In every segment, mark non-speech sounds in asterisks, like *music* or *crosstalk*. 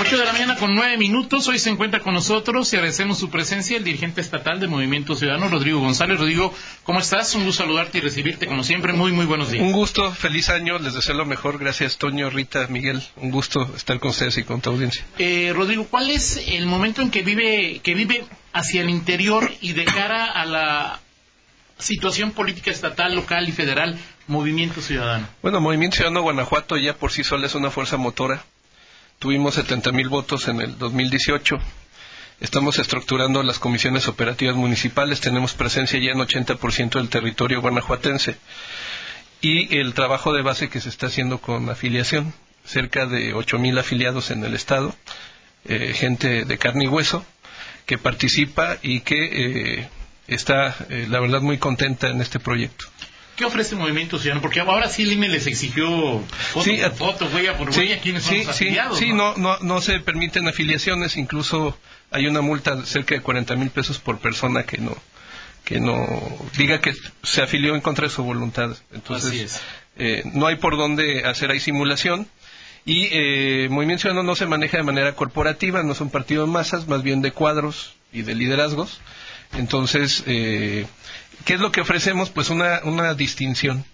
8 de la mañana con 9 minutos. Hoy se encuentra con nosotros y agradecemos su presencia el dirigente estatal de Movimiento Ciudadano, Rodrigo González. Rodrigo, ¿cómo estás? Un gusto saludarte y recibirte como siempre. Muy, muy buenos días. Un gusto, feliz año. Les deseo lo mejor. Gracias, Toño, Rita, Miguel. Un gusto estar con ustedes y con tu audiencia. Eh, Rodrigo, ¿cuál es el momento en que vive, que vive hacia el interior y de cara a la situación política estatal, local y federal, Movimiento Ciudadano? Bueno, Movimiento Ciudadano Guanajuato ya por sí sola es una fuerza motora Tuvimos 70 mil votos en el 2018. Estamos estructurando las comisiones operativas municipales. Tenemos presencia ya en 80% del territorio guanajuatense. Y el trabajo de base que se está haciendo con afiliación. Cerca de 8 mil afiliados en el Estado. Eh, gente de carne y hueso que participa y que eh, está, eh, la verdad, muy contenta en este proyecto. ¿Qué ofrece Movimiento Ciudadano? Porque ahora sí el INE les exigió foto sí, por huella por huella, quiénes son los afiliados. Sí, ¿no? No, no, se permiten afiliaciones, incluso hay una multa de cerca de 40 mil pesos por persona que no que no diga que se afilió en contra de su voluntad. Entonces, eh, no hay por dónde hacer ahí simulación. Y eh, Movimiento Ciudadano no se maneja de manera corporativa, no son partidos de masas, más bien de cuadros y de liderazgos. Entonces, eh, ¿Qué es lo que ofrecemos? Pues una, una distinción.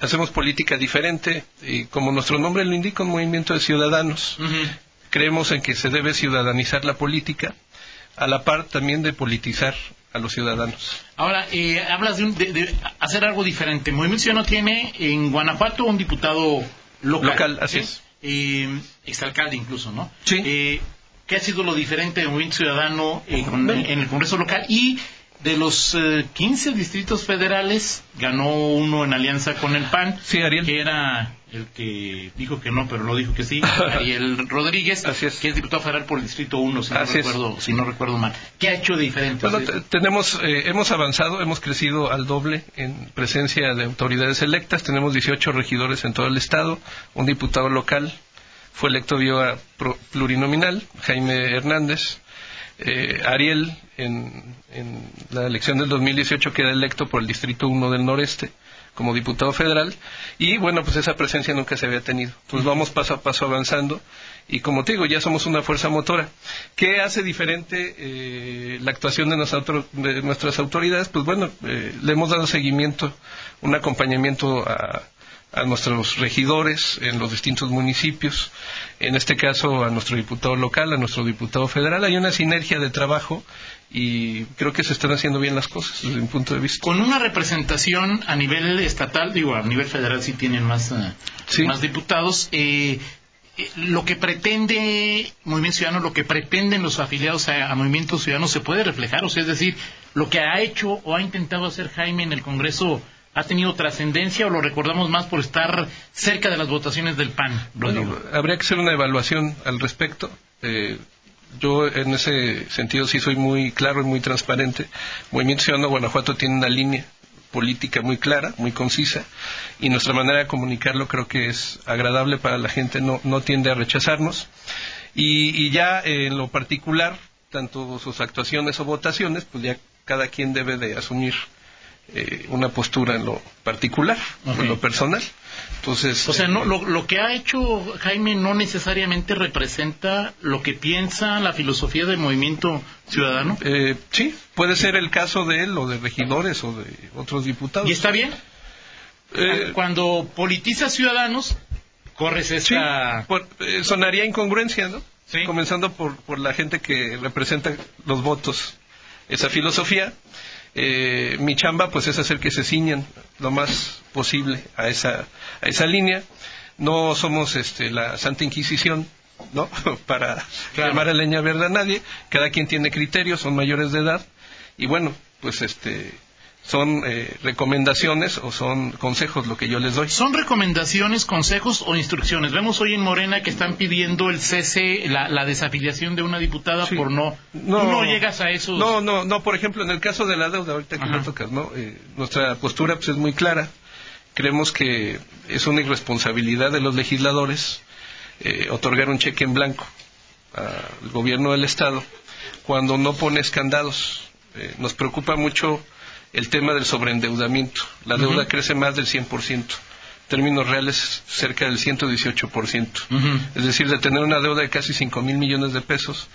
Hacemos política diferente y como nuestro nombre lo indica, un movimiento de ciudadanos. Creemos en que se debe ciudadanizar la política, a la par también de politizar a los ciudadanos. Ahora, eh, hablas de, hacer algo diferente. Movimiento Ciudadano tiene en Guanajuato un diputado local. Local, así es. Eh, exalcalde incluso, ¿no? Sí. Eh, ¿Qué ha sido lo diferente de Movimiento Ciudadano en el Congreso local? Y de los 15 eh, distritos federales, ganó uno en alianza con el PAN, que era el que dijo que no, pero lo dijo que sí, *laughs* Ariel Rodríguez, que es diputado federal por el Distrito 1, si, no recuerdo, si no recuerdo mal. ¿Qué ha hecho de diferente? Bueno, tenemos, eh, hemos avanzado, hemos crecido al doble en presencia de autoridades electas, tenemos 18 regidores en todo el Estado, un diputado local, fue electo vía plurinominal, Jaime Hernández, eh, Ariel en, la elección del 2018 queda electo por el Distrito 1 del Noreste como diputado federal y bueno, pues esa presencia nunca se había tenido. Pues vamos paso a paso avanzando y como te digo, ya somos una fuerza motora. ¿Qué hace diferente eh, la actuación de, de, nuestras autoridades? Pues bueno, eh, le hemos dado seguimiento, un acompañamiento a a nuestros regidores en los distintos municipios, en este caso a nuestro diputado local, a nuestro diputado federal. Hay una sinergia de trabajo y creo que se están haciendo bien las cosas desde mi punto de vista. Con una representación a nivel estatal, digo, a nivel federal sí tienen más, eh, más diputados. Eh, eh, lo que pretende Movimiento Ciudadano, lo que pretenden los afiliados a, a, Movimiento Ciudadano se puede reflejar, o sea, es decir, lo que ha hecho o ha intentado hacer Jaime en el Congreso ha tenido trascendencia o lo recordamos más por estar cerca de las votaciones del PAN? Bueno, habría que hacer una evaluación al respecto. Eh, yo en ese sentido sí soy muy claro y muy transparente. Movimiento Ciudadano Guanajuato tiene una línea política muy clara, muy concisa, y nuestra manera de comunicarlo creo que es agradable para la gente, no, no tiende a rechazarnos. Y, y ya en lo particular, tanto sus actuaciones o votaciones, pues ya cada quien debe de asumir eh, una postura en lo particular, en lo personal. Entonces, o sea, no, lo, que ha hecho Jaime no necesariamente representa lo que piensa la filosofía del movimiento ciudadano. Eh, sí, puede ser el caso de él o de regidores o de otros diputados. ¿Y está bien? Eh, Cuando politiza ciudadanos, corres esta... Sí, sonaría incongruencia, ¿no? Comenzando por, por la gente que representa los votos. Esa filosofía eh, mi chamba pues es hacer que se ciñan lo más posible a esa, a esa línea. No somos este, la Santa Inquisición, ¿no? *laughs* Para llamar a leña verde a nadie. Cada quien tiene criterios, son mayores de edad. Y bueno, pues este, son eh, recomendaciones o son consejos lo que yo les doy. ¿Son recomendaciones, consejos o instrucciones? Vemos hoy en Morena que están pidiendo el cese, la, desafiliación de una diputada por no, no... llegas a eso? No, no, no. Por ejemplo, en el caso de la deuda, ahorita que me tocas, ¿no? Eh, nuestra postura pues, es muy clara. Creemos que es una irresponsabilidad de los legisladores eh, otorgar un cheque en blanco al gobierno del Estado cuando no pone escandados eh, nos preocupa mucho el tema del sobreendeudamiento. La deuda crece más del 100%. En términos reales, cerca del 118%. Es decir, de tener una deuda de casi 5 mil millones de pesos,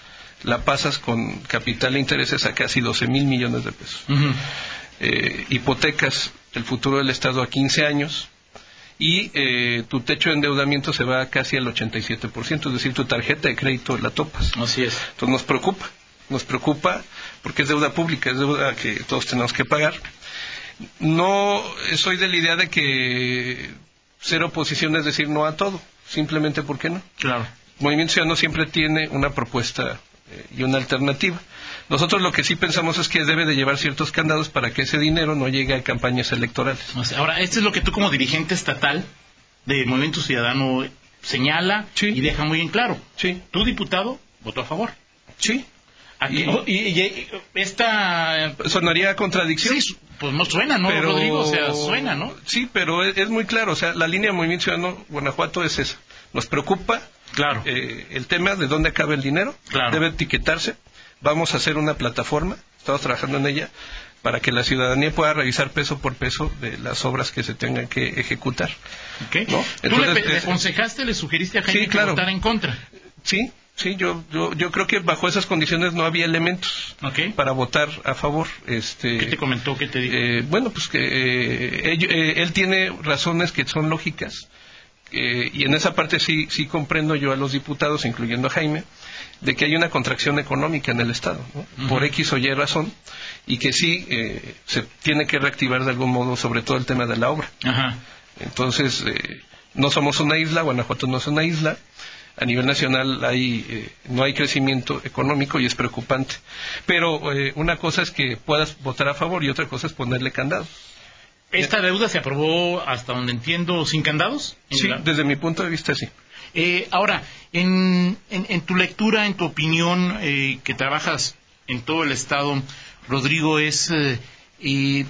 la pasas con capital e intereses a casi 12 mil millones de pesos. Eh, hipotecas el futuro del Estado a 15 años y eh, tu techo de endeudamiento se va casi al 87%, es decir, tu tarjeta de crédito la topas. Así es. Entonces nos preocupa, nos preocupa porque es deuda pública, es deuda que todos tenemos que pagar. No soy de la idea de que ser oposición es decir no a todo, simplemente porque no. Claro. Movimiento Ciudadano siempre tiene una propuesta eh, y una alternativa. Nosotros lo que sí pensamos es que debe de llevar ciertos candados para que ese dinero no llegue a campañas electorales. Ahora, esto es lo que tú como dirigente estatal de Movimiento Ciudadano señala y deja muy en claro. Sí. Tu diputado votó a favor. Sí. Y, esta sonaría contradicción. Sí, pues no suena, ¿no, Rodrigo? O sea, suena, ¿no? Sí, pero es, muy claro. O sea, la línea de Movimiento Ciudadano Guanajuato es esa. Nos preocupa claro. Eh, el tema de dónde acaba el dinero. Debe etiquetarse Vamos a hacer una plataforma, estamos trabajando en ella, para que la ciudadanía pueda revisar peso por peso de las obras que se tengan que ejecutar. ¿Tú le, aconsejaste, le sugeriste a Jaime que votara en contra? Sí, sí, yo, yo, creo que bajo esas condiciones no había elementos para votar a favor. Este, ¿Qué te comentó? ¿Qué te dijo? Eh, bueno, pues que eh, eh, él tiene razones que son lógicas. y en esa parte sí, sí comprendo yo a los diputados, incluyendo a Jaime, de que hay una contracción económica en el Estado, por X o Y razón, y que sí eh, se tiene que reactivar de algún modo, sobre todo el tema de la obra. Entonces, eh, no somos una isla, Guanajuato no es una isla, a nivel nacional hay, eh, no hay crecimiento económico y es preocupante. Pero una cosa es que puedas votar a favor y otra cosa es ponerle candados. ¿Esta deuda se aprobó, hasta donde entiendo, sin candados? Sí, desde mi punto de vista sí. Eh, ahora, en, tu lectura, en tu opinión, eh, que trabajas en todo el Estado, Rodrigo, es... Eh,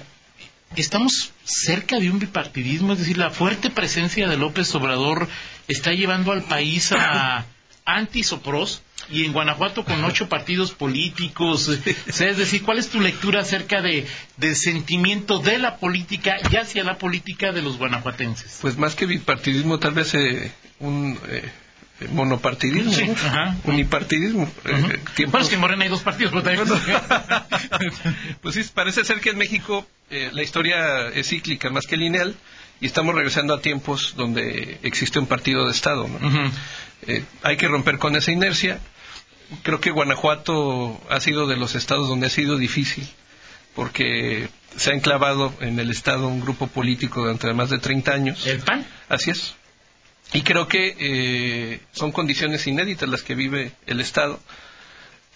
estamos cerca de un bipartidismo, es decir, la fuerte presencia de López Obrador está llevando al país a *coughs* antis o pros y en Guanajuato con ocho partidos políticos. es decir, ¿cuál es tu lectura acerca de, del sentimiento de la política y hacia la política de los guanajuatenses? Pues más que bipartidismo, tal vez eh, un eh, monopartidismo, unipartidismo. Eh, bueno, es que en Morena hay dos partidos. *laughs* pues sí, parece ser que en México la historia es cíclica más que lineal y estamos regresando a tiempos donde existe un partido de Estado. hay que romper con esa inercia. Creo que Guanajuato ha sido de los estados donde ha sido difícil porque se ha enclavado en el Estado un grupo político durante más de 30 años. ¿El PAN? Así es. Y creo que eh, son condiciones inéditas las que vive el Estado,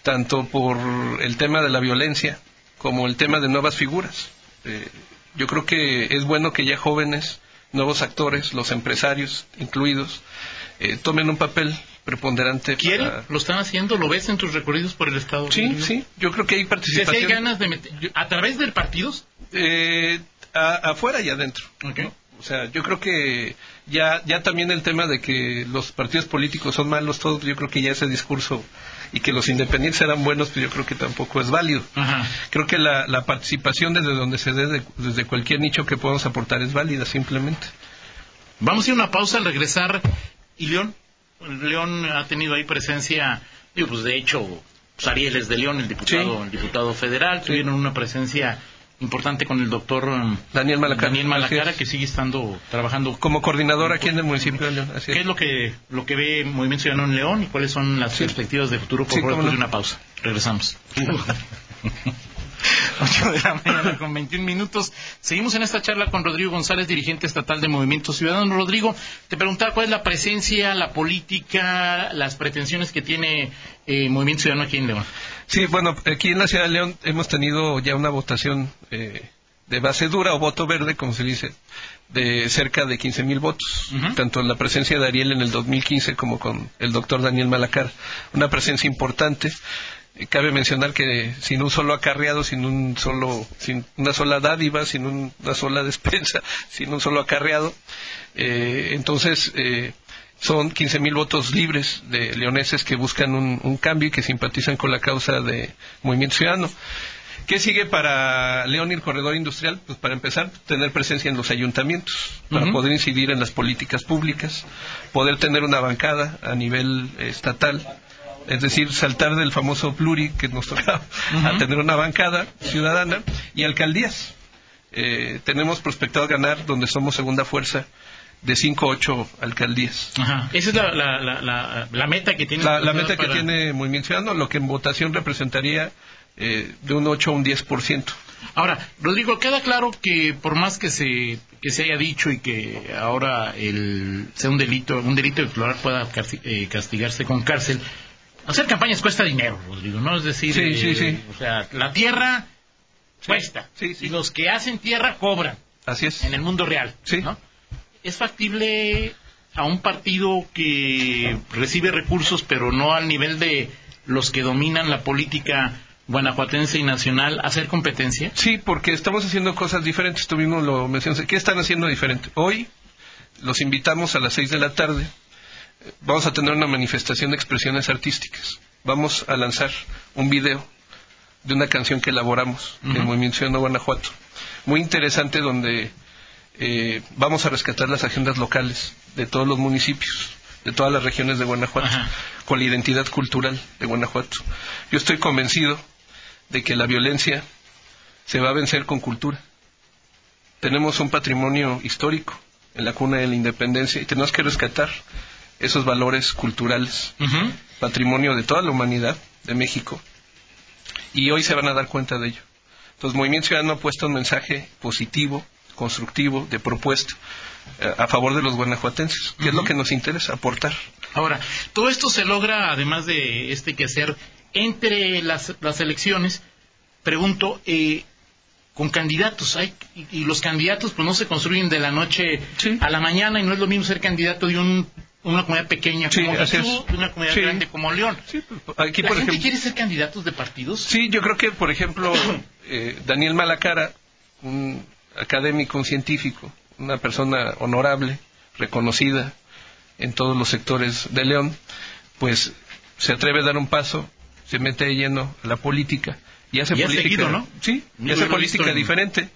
tanto por el tema de la violencia como el tema de nuevas figuras. Eh, yo creo que es bueno que ya jóvenes, nuevos actores, los empresarios incluidos, eh, tomen un papel preponderante. ¿Quieren? ¿Lo están haciendo? ¿Lo ves en tus recorridos por el Estado? Sí, sí. Yo creo que hay participación. hay ganas de meter... ¿A través del partidos? afuera y adentro. O sea, yo creo que ya, ya también el tema de que los partidos políticos son malos todos, yo creo que ya ese discurso y que los independientes eran buenos, pues yo creo que tampoco es válido. Creo que la, la, participación desde donde se dé, desde cualquier nicho que podamos aportar es válida, simplemente. Vamos a ir a una pausa al regresar. ¿Y León? León ha tenido ahí presencia, pues de hecho, pues Ariel es de León, el diputado, el diputado federal, tuvieron una presencia importante con el doctor um, Daniel Malacara, Daniel Malacara que sigue estando trabajando como coordinador aquí en el municipio de León. ¿Qué es. lo que lo que ve Movimiento Ciudadano en León y cuáles son las perspectivas de futuro? Por favor, de una pausa. Regresamos. *laughs* *laughs* *laughs* 8 de la mañana con 21 minutos. Seguimos en esta charla con Rodrigo González, dirigente estatal de Movimiento Ciudadano. Rodrigo, te preguntaba cuál es la presencia, la política, las pretensiones que tiene eh, Movimiento Ciudadano aquí en León. Sí, bueno, aquí en la ciudad de León hemos tenido ya una votación eh, de base dura o voto verde, como se dice, de cerca de 15 mil votos, tanto en la presencia de Ariel en el 2015 como con el doctor Daniel Malacar. Una presencia importante cabe mencionar que sin un solo acarreado, sin un solo, sin una sola dádiva, sin una sola *laughs* despensa, sin un solo acarreado, eh, entonces eh, son 15.000 votos libres de leoneses que buscan un, cambio y que simpatizan con la causa de Movimiento Ciudadano. ¿Qué sigue para León y el corredor industrial? Pues para empezar, tener presencia en los ayuntamientos, para poder incidir en las políticas públicas, poder tener una bancada a nivel estatal, es decir, saltar del famoso pluri que nos tocaba a tener una bancada ciudadana y alcaldías. Eh, tenemos prospectado ganar donde somos segunda fuerza de 5 a 8 alcaldías. Esa es la, meta que tiene. La, meta que tiene Movimiento Ciudadano, lo que en votación representaría eh, de un 8 a un 10%. Ahora, Rodrigo, queda claro que por más que se, que se haya dicho y que ahora el, sea un delito, un delito explorar pueda eh, castigarse con cárcel, hacer campañas cuesta dinero, Rodrigo, ¿no? Es decir, eh, o sea, la tierra cuesta y los que hacen tierra cobran. Así es. En el mundo real, ¿no? ¿Es factible a un partido que recibe recursos pero no al nivel de los que dominan la política guanajuatense y nacional hacer competencia? Sí, porque estamos haciendo cosas diferentes. Tú mismo lo mencionaste. ¿Qué están haciendo diferente? Hoy los invitamos a las seis de la tarde. Vamos a tener una manifestación de expresiones artísticas. Vamos a lanzar un video de una canción que elaboramos en Movimiento Ciudadano Guanajuato. Muy interesante donde eh, vamos a rescatar las agendas locales de todos los municipios, de todas las regiones de Guanajuato, con la identidad cultural de Guanajuato. Yo estoy convencido de que la violencia se va a vencer con cultura. Tenemos un patrimonio histórico en la cuna de la independencia y tenemos que rescatar esos valores culturales, patrimonio de toda la humanidad de México. Y hoy se van a dar cuenta de ello. Entonces, Movimiento Ciudadano ha puesto un mensaje positivo, constructivo, de propuesta eh, a favor de los guanajuatenses, que es lo que nos interesa aportar. Ahora, todo esto se logra, además de este quehacer, entre las, las elecciones, pregunto, eh, con candidatos, hay, y, los candidatos pues no se construyen de la noche a la mañana y no es lo mismo ser candidato de un una comunidad pequeña como de una comunidad grande como León. Pues, aquí, ¿La gente quiere ser candidatos de partidos? Sí, yo creo que, por ejemplo, *coughs* eh, Daniel Malacara, un académico, un científico, una persona honorable, reconocida en todos los sectores de León, pues se atreve a dar un paso, se mete de lleno a la política y hace política, ¿no? Sí, y hace política diferente.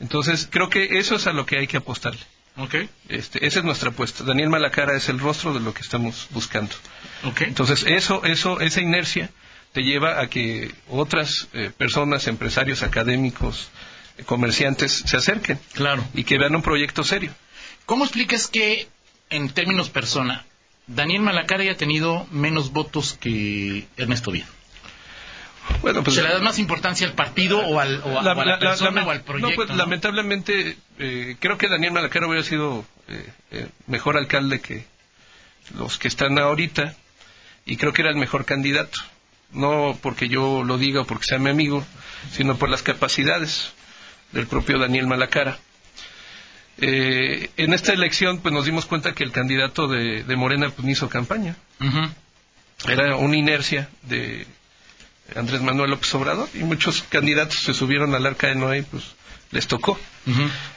Entonces, creo que eso es a lo que hay que apostarle. Okay. Este, esa es nuestra apuesta. Daniel Malacara es el rostro de lo que estamos buscando. Entonces, eso, eso, esa inercia te lleva a que otras eh, personas, empresarios, académicos, comerciantes se acerquen. Claro. Y que vean un proyecto serio. ¿Cómo explicas que, en términos persona, Daniel Malacara haya tenido menos votos que Ernesto Díaz? Bueno, pues, ¿Se le da más importancia al partido o, al, a, la, persona o al proyecto? No, pues lamentablemente eh, creo que Daniel Malacara hubiera sido eh, eh, mejor alcalde que los que están ahorita y creo que era el mejor candidato. No porque yo lo diga o porque sea mi amigo, sino por las capacidades del propio Daniel Malacara. Eh, en esta elección, pues nos dimos cuenta que el candidato de, Morena pues, hizo campaña. Era una inercia de Andrés Manuel López Obrador y muchos candidatos se subieron al arca de Noé y pues les tocó.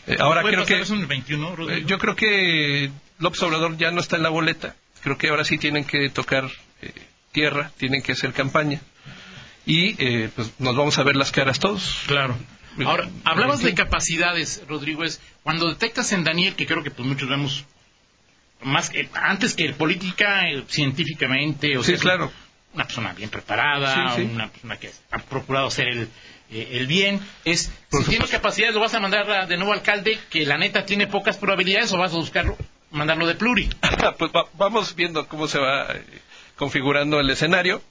Eh, ahora creo que eh, yo creo que López Obrador ya no está en la boleta. Creo que ahora sí tienen que tocar tierra, tienen que hacer campaña y pues nos vamos a ver las caras todos. Claro. Ahora, hablabas de capacidades, Rodrigo. cuando detectas en Daniel, que creo que pues muchos vemos más que antes que política, eh, científicamente, o sí, claro. Una persona bien preparada, una persona que ha procurado hacer el, eh, bien, es si tienes capacidades, lo vas a mandar de nuevo alcalde, que la neta tiene pocas probabilidades, o vas a buscarlo, mandarlo de pluri. *laughs* pues vamos viendo cómo se va eh, configurando el escenario.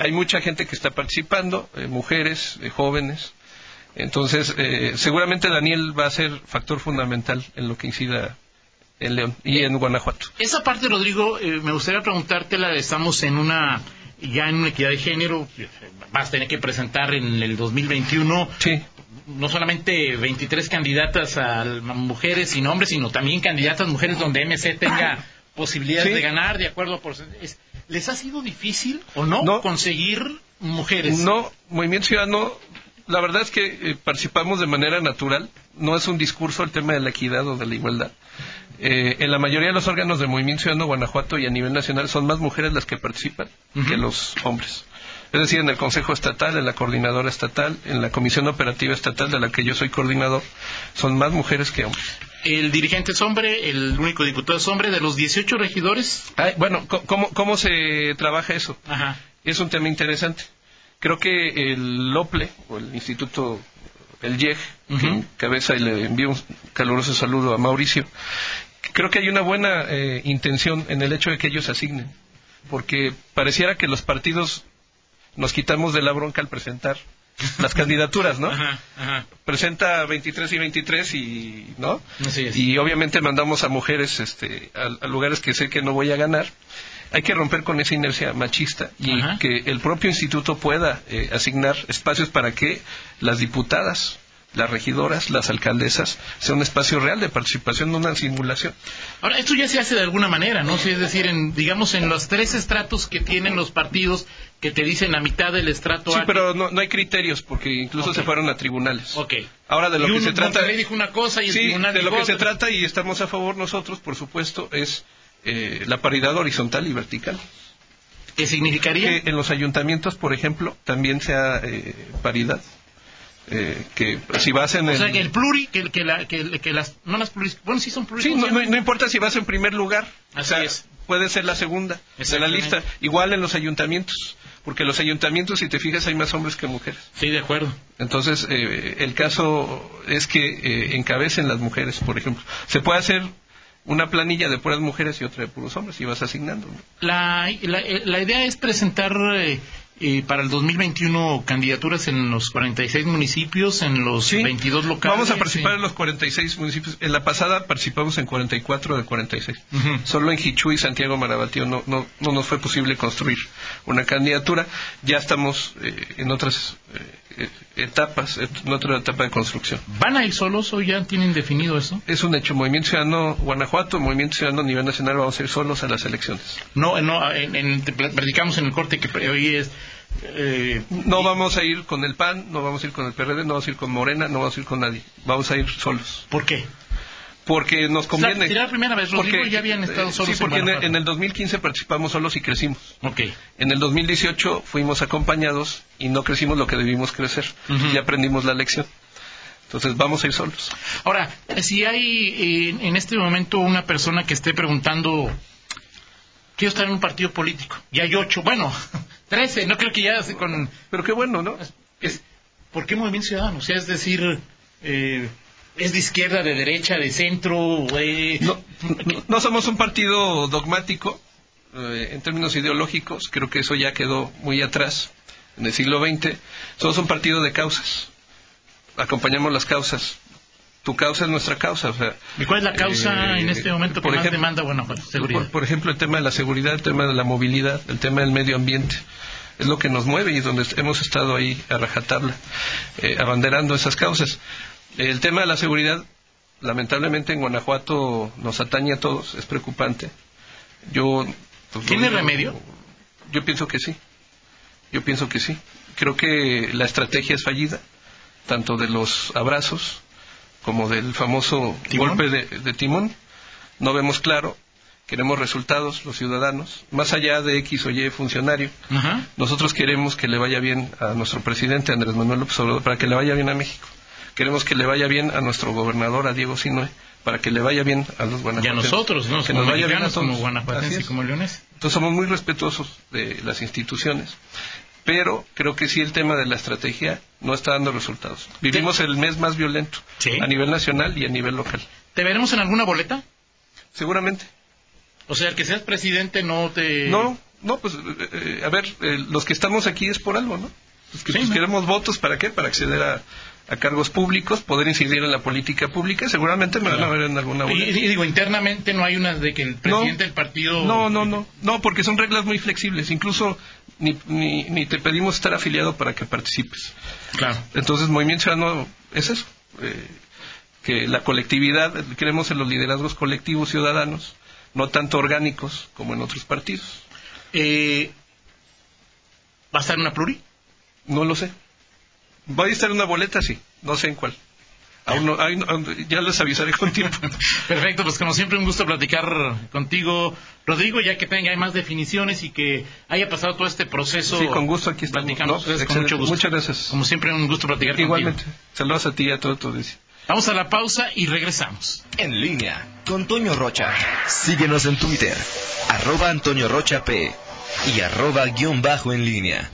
hay mucha gente que está participando, mujeres, jóvenes, entonces, eh, seguramente Daniel va a ser factor fundamental en lo que incida en León y en Guanajuato. Esa parte, Rodrigo, eh, me gustaría preguntártela. Estamos en una ya en una equidad de género. Vas a tener que presentar en el 2021. Sí. No solamente 23 candidatas a mujeres sin hombres, sino también candidatas mujeres donde MC tenga posibilidades de ganar de acuerdo a porcentajes. ¿Les ha sido difícil o no, no conseguir mujeres? No, Movimiento Ciudadano la verdad es que eh, participamos de manera natural. No es un discurso el tema de la equidad o de la igualdad. Eh, en la mayoría de los órganos de Movimiento Ciudadano Guanajuato y a nivel nacional son más mujeres las que participan que los hombres. Es decir, en el Consejo Estatal, en la Coordinadora Estatal, en la Comisión Operativa Estatal, de la que yo soy coordinador, son más mujeres que hombres. El dirigente es hombre, el único diputado es hombre, de los 18 regidores. bueno, ¿cómo, ¿cómo se trabaja eso? Es un tema interesante. Creo que el OPLE, o el Instituto, el IEG, cabeza y le envío un caluroso saludo a Mauricio, creo que hay una buena eh, intención en el hecho de que ellos asignen, porque pareciera que los partidos nos quitamos de la bronca al presentar las *laughs* candidaturas, ¿no? Presenta 23 y 23 y, ¿no? Y obviamente mandamos a mujeres este, a, lugares que sé que no voy a ganar. Hay que romper con esa inercia machista y que el propio instituto pueda eh, asignar espacios para que las diputadas las regidoras, las alcaldesas, sea un espacio real de participación, no una simulación. Ahora, esto ya se hace de alguna manera, ¿no? es decir, en, digamos, en los tres estratos que tienen los partidos que te dicen la mitad del estrato Sí, pero no, hay criterios, porque incluso se fueron a tribunales. Ok. Ahora, de lo que se trata... dijo una cosa y el sí, de lo que se trata, y estamos a favor nosotros, por supuesto, es eh, la paridad horizontal y vertical. ¿Qué significaría? Que en los ayuntamientos, por ejemplo, también sea eh, paridad eh, que si vas en o sea que el pluri que, que, la, que, las no las pluris bueno sí son pluris sí no, no, importa si vas en primer lugar Así es. puede ser la segunda de la lista igual en los ayuntamientos porque los ayuntamientos si te fijas hay más hombres que mujeres sí de acuerdo entonces eh, el caso es que eh, encabecen las mujeres por ejemplo se puede hacer una planilla de puras mujeres y otra de puros hombres y vas asignando la, la, la, idea es presentar y para el 2021 candidaturas en los 46 municipios, en los 22 locales. Vamos a participar en los 46 municipios. En la pasada participamos en 44 de 46. Solo en Hichuy y Santiago Marabatío no, no, no nos fue posible construir una candidatura. Ya estamos eh, en otras eh, etapas, en otra etapa de construcción. ¿Van a ir solos o ya tienen definido eso? Es un hecho. Movimiento Ciudadano Guanajuato, Movimiento Ciudadano a nivel nacional vamos a ir solos a las elecciones. No, no, en, en, predicamos en el corte que hoy es eh, no vamos a ir con el PAN, no vamos a ir con el PRD, no vamos a ir con Morena, no vamos a ir con nadie. Vamos a ir solos. ¿Por qué? Porque nos conviene. la primera vez, porque, ya habían estado solos. Sí, porque en, el 2015 participamos solos y crecimos. Okay. En el 2018 fuimos acompañados y no crecimos lo que debimos crecer. Y aprendimos la lección. Entonces vamos a ir solos. Ahora, si hay eh, en este momento una persona que esté preguntando, quiero estar en un partido político, y hay ocho, bueno, *laughs* Trece, no creo que ya con... Pero qué bueno, ¿no? Es, ¿Por qué Movimiento Ciudadano? O sea, es decir, eh, ¿es de izquierda, de derecha, de centro? No, somos un partido dogmático eh, en términos ideológicos, creo que eso ya quedó muy atrás en el siglo XX. Somos un partido de causas, acompañamos las causas tu causa es nuestra causa. O sea, ¿Y cuál es la causa eh, en este momento que más demanda bueno, seguridad? Por, ejemplo, el tema de la seguridad, el tema de la movilidad, el tema del medio ambiente. Es lo que nos mueve y donde hemos estado ahí a rajatabla, eh, abanderando esas causas. El tema de la seguridad, lamentablemente en Guanajuato nos atañe a todos, es preocupante. Yo, pues, ¿Tiene remedio? Yo pienso que sí. Yo pienso que sí. Creo que la estrategia es fallida, tanto de los abrazos como del famoso golpe de, timón. No vemos claro, queremos resultados los ciudadanos, más allá de X o Y funcionario. Nosotros queremos que le vaya bien a nuestro presidente Andrés Manuel López Obrador para que le vaya bien a México. Queremos que le vaya bien a nuestro gobernador, a Diego Sinoe, para que le vaya bien a los guanajuatenses. Y a nosotros, ¿no? Que nos vaya bien a todos. como guanajuatenses y como leones. Entonces somos muy respetuosos de las instituciones pero creo que sí el tema de la estrategia no está dando resultados. Vivimos el mes más violento a nivel nacional y a nivel local. ¿Te veremos en alguna boleta? Seguramente. O sea, el que seas presidente no te... No, no, pues, eh, eh, a ver, eh, los que estamos aquí es por algo, ¿no? Pues que pues, queremos votos, ¿para qué? Para acceder a, a cargos públicos, poder incidir en la política pública, seguramente me van a ver en alguna boleta. Y, digo, internamente no hay una de que el presidente del partido... No, no, no, no, porque son reglas muy flexibles, incluso ni, ni, te pedimos estar afiliado para que participes. Claro. Entonces, Movimiento Ciudadano es eso, eh, que la colectividad, creemos en los liderazgos colectivos ciudadanos, no tanto orgánicos como en otros partidos. Eh, ¿Va a estar una pluri? No lo sé. ¿Va a estar una boleta? Sí, no sé en cuál. ya les avisaré con tiempo. *laughs* Perfecto, pues como siempre un gusto platicar contigo, Rodrigo, ya que tenga más definiciones y que haya pasado todo este proceso. Sí, con gusto aquí estamos. con mucho gusto. Muchas gracias. Como siempre un gusto platicar Igualmente. Saludos a ti y a todo tu audiencia. Vamos a la pausa y regresamos. En línea con Toño Rocha. Síguenos en Twitter, arroba Antonio Rocha P y arroba guion bajo en línea.